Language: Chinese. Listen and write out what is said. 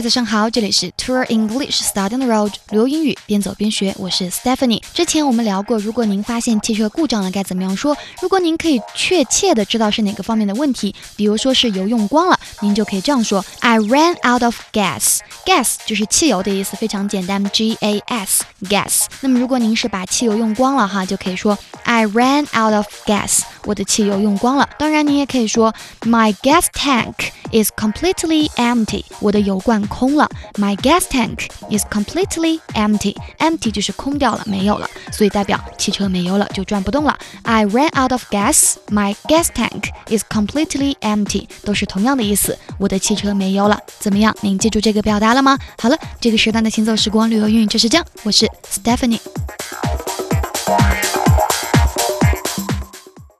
嗨，早上好，这里是 Tour English Study on the Road，旅游英语边走边学，我是 Stephanie。之前我们聊过，如果您发现汽车故障了，该怎么样说？如果您可以确切的知道是哪个方面的问题，比如说是油用光了，您就可以这样说：I ran out of gas。gas 就是汽油的意思，非常简单，G A S gas。那么如果您是把汽油用光了哈，就可以说 I ran out of gas，我的汽油用光了。当然，你也可以说 My gas tank is completely empty，我的油罐。空了，My gas tank is completely empty. Empty 就是空掉了，没有了，所以代表汽车没油了，就转不动了。I ran out of gas. My gas tank is completely empty. 都是同样的意思，我的汽车没油了。怎么样？您记住这个表达了吗？好了，这个时段的行走时光旅游英语就是这样。我是 Stephanie。